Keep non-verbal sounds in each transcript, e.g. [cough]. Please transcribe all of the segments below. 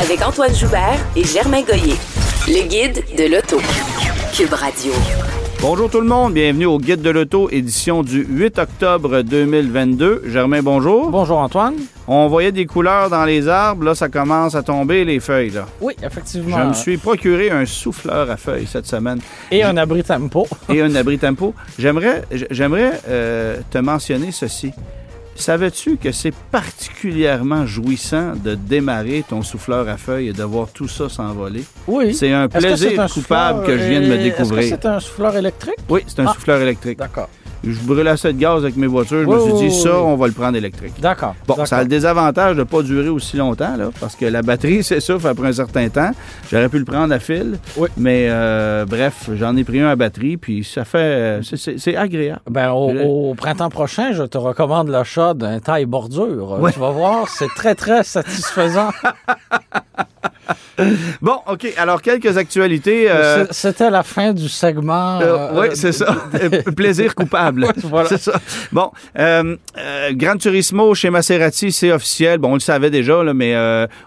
Avec Antoine Joubert et Germain Goyer. Le guide de l'auto. Cube Radio. Bonjour tout le monde, bienvenue au Guide de l'auto, édition du 8 octobre 2022. Germain, bonjour. Bonjour Antoine. On voyait des couleurs dans les arbres, là ça commence à tomber les feuilles. Là. Oui, effectivement. Je me suis procuré un souffleur à feuilles cette semaine. Et un abri tempo. Et un abri tempo. J'aimerais, j'aimerais euh, te mentionner ceci. Savais-tu que c'est particulièrement jouissant de démarrer ton souffleur à feuilles et de voir tout ça s'envoler? Oui. C'est un que plaisir un coupable que je viens de me découvrir. Est-ce que c'est un souffleur électrique? Oui, c'est un Ah. souffleur électrique. D'accord. Je brûle assez de gaz avec mes voitures. Je me suis dit, ça, on va le prendre électrique. D'accord. Bon, ça a le désavantage de ne pas durer aussi longtemps, là, parce que la batterie [laughs] s'essouffle après un certain temps. J'aurais pu le prendre à fil, Oui. mais euh, bref, j'en ai pris un à batterie, puis ça fait... c'est- c'est c'est agréable. Ben, au, printemps prochain, je te recommande l'achat d'un taille bordure. Ouais. Tu vas voir, c'est très, très satisfaisant. [laughs] [laughs] Bon, OK, alors quelques actualités. euh, C'était la fin du segment. euh, euh, oui, c'est ça. [laughs] [laughs] Plaisir coupable. Ouais, voilà. C'est ça. Bon, Gran Turismo chez Maserati, c'est officiel. Bon, on le savait déjà, là, mais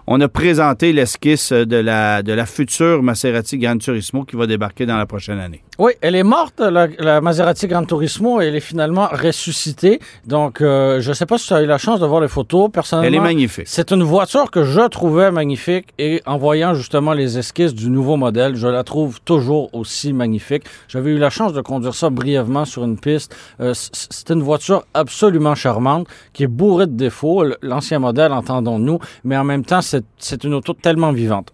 on a présenté l'esquisse de la, de la future Maserati Gran Turismo qui va débarquer dans la prochaine année. Oui, elle est morte, la, la Maserati Gran Turismo, et elle est finalement ressuscitée. Donc, euh, je ne sais pas si tu as eu la chance de voir les photos. Personnellement, Elle est magnifique. C'est une voiture que je trouvais magnifique et en voyant justement les esquisses du nouveau modèle, je la trouve toujours aussi magnifique. J'avais eu la chance de conduire ça brièvement sur une piste. Euh, c'est une voiture absolument charmante qui est bourrée de défauts. L'ancien modèle, entendons-nous, mais en même temps, c'est une auto tellement vivante.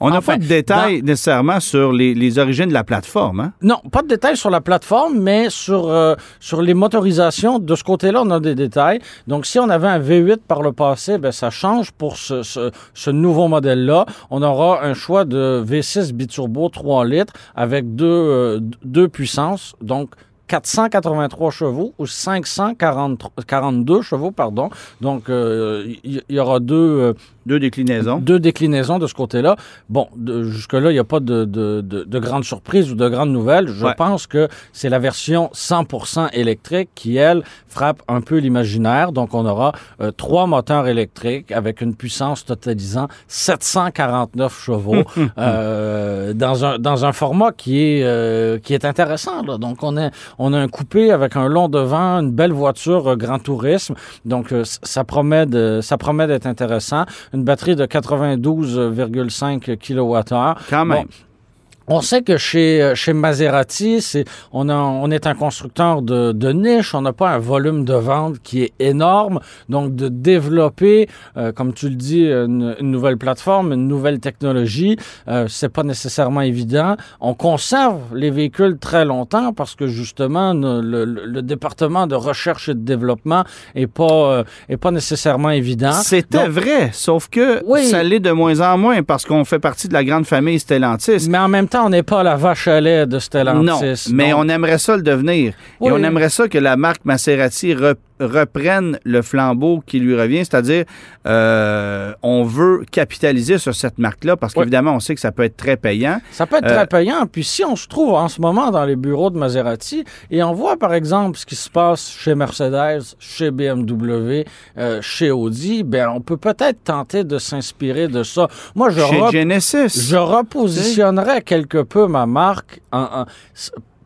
On n'a Enfin, pas de détails nécessairement sur les, les origines de la plateforme. Hein? Non, pas de détails sur la plateforme, mais sur, euh, sur les motorisations. De ce côté-là, on a des détails. Donc, si on avait un V8 par le passé, ben, ça change pour ce, ce, ce nouveau modèle-là. On aura un choix de V6 biturbo 3 litres avec deux, euh, deux puissances. Donc, 483 chevaux ou 542 chevaux, pardon. Donc, euh, il y, y aura deux, Deux déclinaisons. deux déclinaisons de ce côté-là. Bon, jusque-là, il n'y a pas de, de, de, de grandes surprises ou de grandes nouvelles. Je Ouais. pense que c'est la version 100% électrique qui, elle, frappe un peu l'imaginaire. Donc, on aura euh, trois moteurs électriques avec une puissance totalisant 749 chevaux [laughs] euh, dans, un, dans un format qui est, euh, qui est intéressant. là. Donc, on a, on a un coupé avec un long devant, une belle voiture grand tourisme. Donc, ça promet de, ça promet d'être intéressant. Une batterie de 92,5 kWh. Quand même. Bon, on sait que chez, euh, chez Maserati, c'est, on, a, on est un constructeur de, de niche, on n'a pas un volume de vente qui est énorme. Donc, de développer, euh, comme tu le dis, une, une nouvelle plateforme, une nouvelle technologie, euh, c'est pas nécessairement évident. On conserve les véhicules très longtemps parce que justement, le, le- le département de recherche et de développement est pas, euh, est pas nécessairement évident. C'était vrai, sauf que Oui. ça l'est de moins en moins parce qu'on fait partie de la grande famille Stellantis. Mais en même temps, on n'est pas la vache à lait de Stellantis. Non, mais on aimerait ça le devenir. Oui. Et on aimerait ça que la marque Maserati re- reprenne le flambeau qui lui revient, c'est-à-dire euh, on veut capitaliser sur cette marque-là parce Oui. qu'évidemment, on sait que ça peut être très payant. Ça peut être Euh, très payant. Puis si on se trouve en ce moment dans les bureaux de Maserati et on voit par exemple ce qui se passe chez Mercedes, chez BMW, euh, chez Audi, ben on peut peut-être tenter de s'inspirer de ça. Moi, je, Chez rep- Genesis. je repositionnerais quelque peu ma marque en,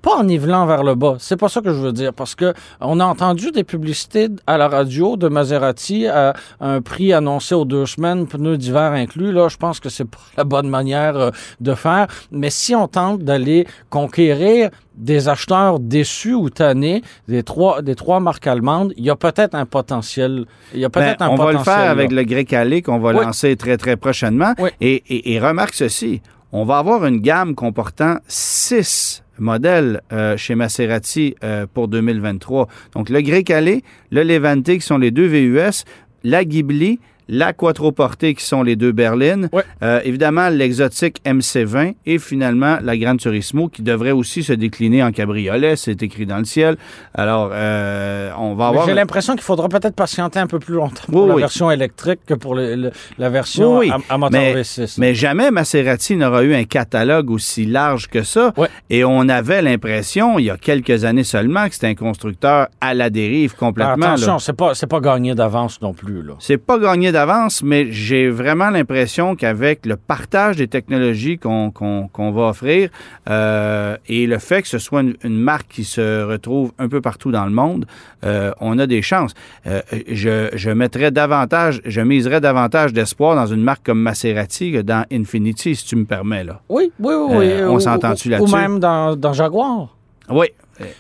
pas en nivelant vers le bas. C'est pas ça que je veux dire. Parce que on a entendu des publicités à la radio de Maserati à un prix annoncé aux deux semaines, pneus d'hiver inclus. Là, je pense que c'est pas la bonne manière euh, de faire. Mais si on tente d'aller conquérir des acheteurs déçus ou tannés des trois, des trois marques allemandes, il y a peut-être un potentiel. Il y a Ben, peut-être un on va le faire avec le grec allé qu'on va Oui. lancer très, très prochainement. Oui. Et, et- et remarque ceci, on va avoir une gamme comportant six modèles euh, chez Maserati euh, pour 2023. Donc, le grec allé, le Levante, qui sont les deux VUS, la Ghibli, la Quattroporte qui sont les deux berlines, Ouais. euh, évidemment l'exotique MC20 et finalement la Gran Turismo qui devrait aussi se décliner en cabriolet, c'est écrit dans le ciel. Alors, euh, on va avoir... J'ai l'impression qu'il faudra peut-être patienter un peu plus longtemps pour Oui, la oui. version électrique que pour le- le- la version Oui, à, à moteur mais, V6. mais jamais Maserati n'aura eu un catalogue aussi large que ça. Ouais. Et on avait l'impression, il y a quelques années seulement, que c'était un constructeur à la dérive complètement. là. Attention, c'est pas, pas gagné d'avance non plus. C'est pas gagné d'avance, mais j'ai vraiment l'impression qu'avec le partage des technologies qu'on va offrir euh, et le fait que ce soit une, une marque qui se retrouve un peu partout dans le monde, euh, on a des chances. Euh, je, je mettrais davantage, je miserais davantage d'espoir dans une marque comme Maserati que dans Infinity, si tu me permets. Là. Oui, oui, oui. oui. On s'entend-tu là-dessus? Ou même dans, dans Jaguar. Oui.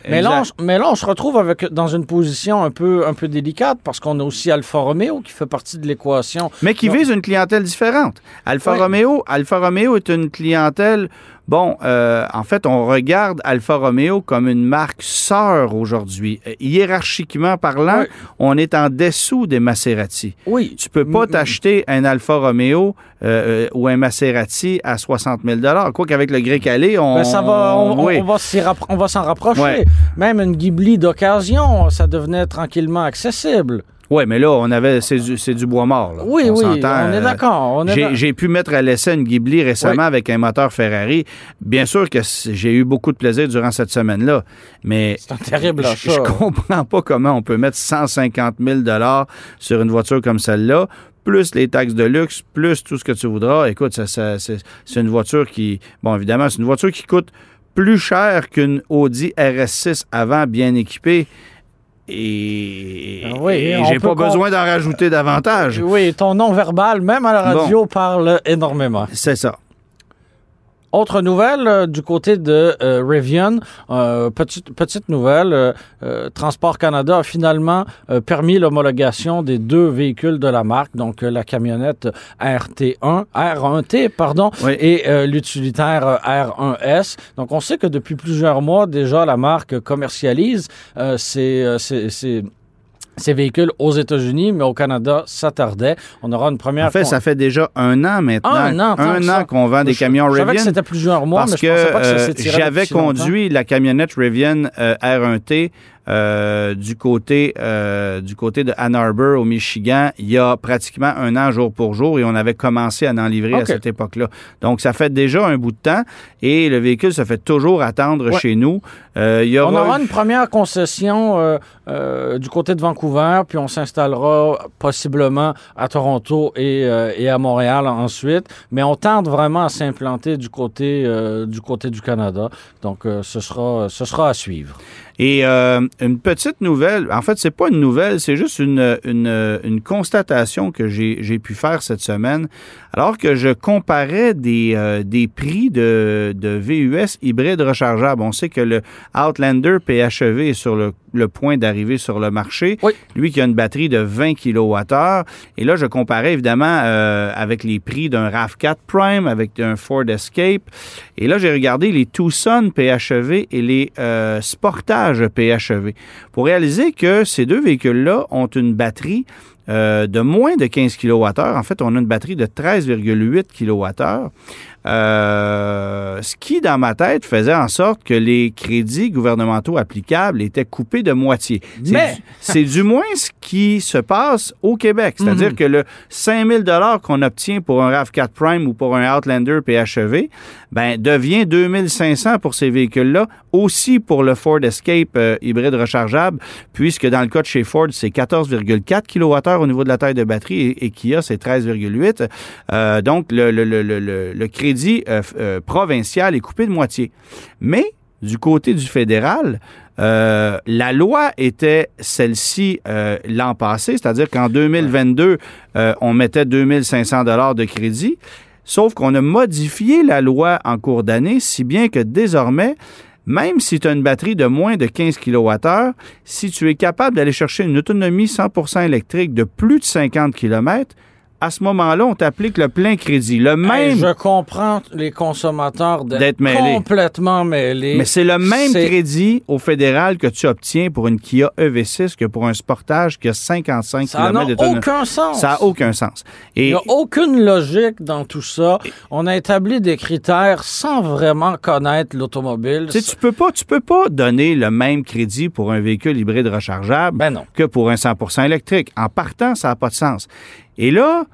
Mais là, on, exact. s- mais là, on se retrouve avec, dans une position un peu, un peu délicate parce qu'on a aussi Alfa Romeo qui fait partie de l'équation. Mais qui vise une clientèle différente. Alfa Oui. Romeo, Alfa Romeo est une clientèle. Bon, euh, en fait, on regarde Alfa Romeo comme une marque sœur aujourd'hui. Euh, Hiérarchiquement parlant, Oui. on est en dessous des Maserati. Oui. Tu peux pas Mm, mm. t'acheter un Alfa Romeo euh, euh, ou un Maserati à 60 000 Quoi qu'avec le grec calé, on, Ben, ça va, on, oui. va on s'en rapprocher. Ouais. Même une Ghibli d'occasion, ça devenait tranquillement accessible. Ouais, mais là, on avait c'est du, c'est du bois mort. là. Oui, On oui, on est euh, d'accord. J'ai pu mettre à l'essai une Ghibli récemment Oui. avec un moteur Ferrari. Bien sûr que j'ai eu beaucoup de plaisir durant cette semaine-là, mais un terrible je, je comprends pas comment on peut mettre 150 000 sur une voiture comme celle-là, plus les taxes de luxe, plus tout ce que tu voudras. Écoute, ça, ça- c'est c'est une voiture qui, bon, évidemment, c'est une voiture qui coûte plus cher qu'une Audi RS6 avant bien équipée. Et, Ah oui, et j'ai pas besoin d'en rajouter davantage. Oui, ton non-verbal, même à la Bon. radio, parle énormément. C'est ça. Autre nouvelle euh, du côté de euh, Rivian, euh, petite, petite nouvelle, euh, Transport Canada a finalement euh, permis l'homologation des deux véhicules de la marque, donc la camionnette RT1, R1T, pardon, Oui. et l'utilitaire euh, R1S. Donc on sait que depuis plusieurs mois déjà, la marque commercialise euh, ces, ces- véhicules aux États-Unis, mais au Canada, ça tardait. On aura une première... En fait, ça fait déjà un an maintenant. Un an, que ça. an qu'on vend des Je- camions Je savais que Rivian. c'était plusieurs mois, Parce mais je pensais pas que ça euh, j'avais longtemps. conduit la camionnette Rivian euh, R1T euh, du côté euh, du côté de Ann Arbor au Michigan il y a pratiquement un an jour pour jour et on avait commencé à en livrer à cette époque-là. Donc ça fait déjà un bout de temps et le véhicule se fait toujours attendre Ouais. chez nous. Euh, il y On aura une première concession du côté de Vancouver, puis on s'installera possiblement à Toronto et, et à Montréal ensuite. Mais on tente vraiment à s'implanter du côté du côté du Canada. Donc ce sera ce sera à suivre. Et euh, une petite nouvelle, en fait, c'est pas une nouvelle, c'est juste une, une, constatation que j'ai pu faire cette semaine. Alors que je comparais des, euh, des prix de, de VUS hybrides rechargeables. On sait que le Outlander PHEV est sur le, le point d'arriver sur le marché. Oui. Lui qui a une batterie de 20 kWh. Et là, je comparais évidemment euh, avec les prix d'un RAV4 Prime, avec un Ford Escape. Et là, j'ai regardé les Tucson PHEV et les euh, Sportage PHEV pour réaliser que ces deux véhicules-là ont une batterie euh, de moins de 15 kWh. En fait, on a une batterie de 13,8 kWh. Euh, ce qui, dans ma tête, faisait en sorte que les crédits gouvernementaux applicables étaient coupés de moitié. C'est Mais- du- C'est du moins ce qui se passe au Québec. C'est-à-dire Mhm. que le 5000 dollars qu'on obtient pour un RAV4 Prime ou pour un Outlander PHEV, ben, devient 2500 pour ces véhicules-là, aussi pour le Ford Escape euh, hybride rechargeable, puisque dans le cas de chez Ford, c'est 14,4 kWh au niveau de la taille de batterie et, et Kia, c'est 13,8. Euh, donc, le, le- le- le- le- le crédit euh, euh, provincial est coupé de moitié. Mais, du côté du fédéral, euh, la loi était celle-ci euh, l'an passé, c'est-à-dire qu'en 2022, euh, on mettait 2500 dollars de crédit, sauf qu'on a modifié la loi en cours d'année, si bien que désormais, même si tu as une batterie de moins de 15 kWh, si tu es capable d'aller chercher une autonomie 100% électrique de plus de 50 km, à ce moment-là, on t'applique le plein crédit. Le Hey, même, je comprends les consommateurs D'être mêlés. complètement mêlés. mais c'est le même crédit au fédéral que tu obtiens pour une Kia EV6 que pour un Sportage qui a 55 Ça n'a km d'autonomie. aucun sens. Ça n'a aucun sens. Il n'y a aucune logique dans tout ça. On a établi des critères sans vraiment connaître l'automobile. tu sais, tu peux pas, tu peux pas donner le même crédit pour un véhicule hybride rechargeable Ben non. que pour un 100% électrique. En partant, ça n'a pas de sens. Et là,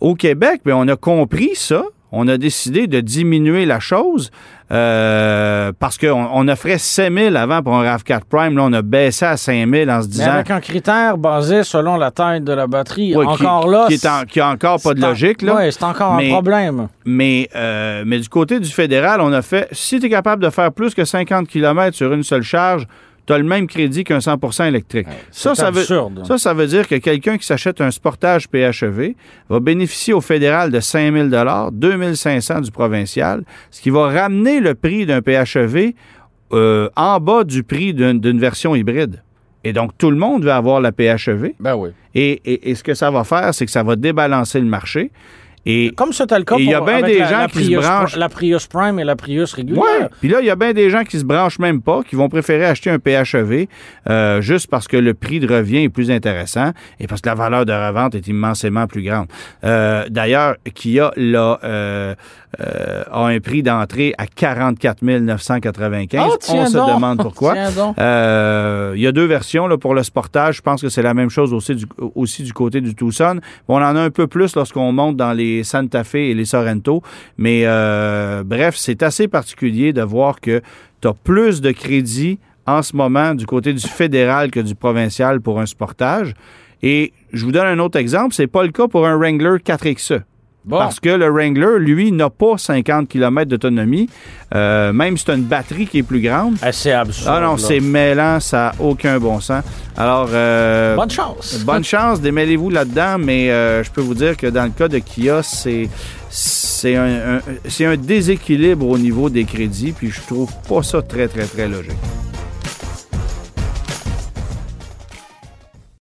au Québec, ben, on a compris ça. On a décidé de diminuer la chose euh, parce qu'on on offrait 7 000 avant pour un RAV4 Prime. Là, on a baissé à 5 000 en se Mais disant... avec un critère basé selon la taille de la batterie. Ouais, qui- encore là. qui, est en- qui a encore pas de logique. Là. Ouais, c'est encore Mais- un problème. Mais, euh, mais du côté du fédéral, on a fait, si tu es capable de faire plus que 50 km sur une seule charge, tu as le même crédit qu'un 100% électrique. ça, ça veut, ça, ça veut dire que quelqu'un qui s'achète un Sportage PHEV va bénéficier au fédéral de 5 000 2 500 du provincial, ce qui va ramener le prix d'un PHEV euh, en bas du prix d'une d'une version hybride. Et donc, tout le monde va avoir la PHEV. Ben oui. Et, et- et ce que ça va faire, c'est que ça va débalancer le marché. Et Comme c'était le cas il y a bien des la, gens la qui se Prius, branchent- La Prius Prime et la Prius régulière. Puis là, il y a bien des gens qui se branchent même pas, qui vont préférer acheter un PHEV euh, juste parce que le prix de revient est plus intéressant et parce que la valeur de revente est immensément plus grande. Euh, D'ailleurs, Kia là, euh, euh, a un prix d'entrée à 44 995. Ah, On se donc. demande [laughs] pourquoi. Euh, il y a deux versions là, pour le sportage. Je pense que c'est la même chose aussi du, aussi du côté du Tucson. On en a un peu plus lorsqu'on monte dans les Santa Fe et les Sorrento. Mais euh, bref, c'est assez particulier de voir que tu as plus de crédit en ce moment du côté du fédéral que du provincial pour un sportage. Et je vous donne un autre exemple. C'est pas le cas pour un Wrangler 4XE. Bon. Parce que le Wrangler, lui, n'a pas 50 km d'autonomie, euh, même si tu as une batterie qui est plus grande. Eh, c'est absurde. Ah non, c'est mêlant, ça n'a aucun bon sens. Alors, euh, Bonne chance. bonne chance, démêlez-vous là-dedans, mais euh, je peux vous dire que dans le cas de Kia, c'est c'est un, un- c'est un déséquilibre au niveau des crédits, puis je trouve pas ça très, très, très logique.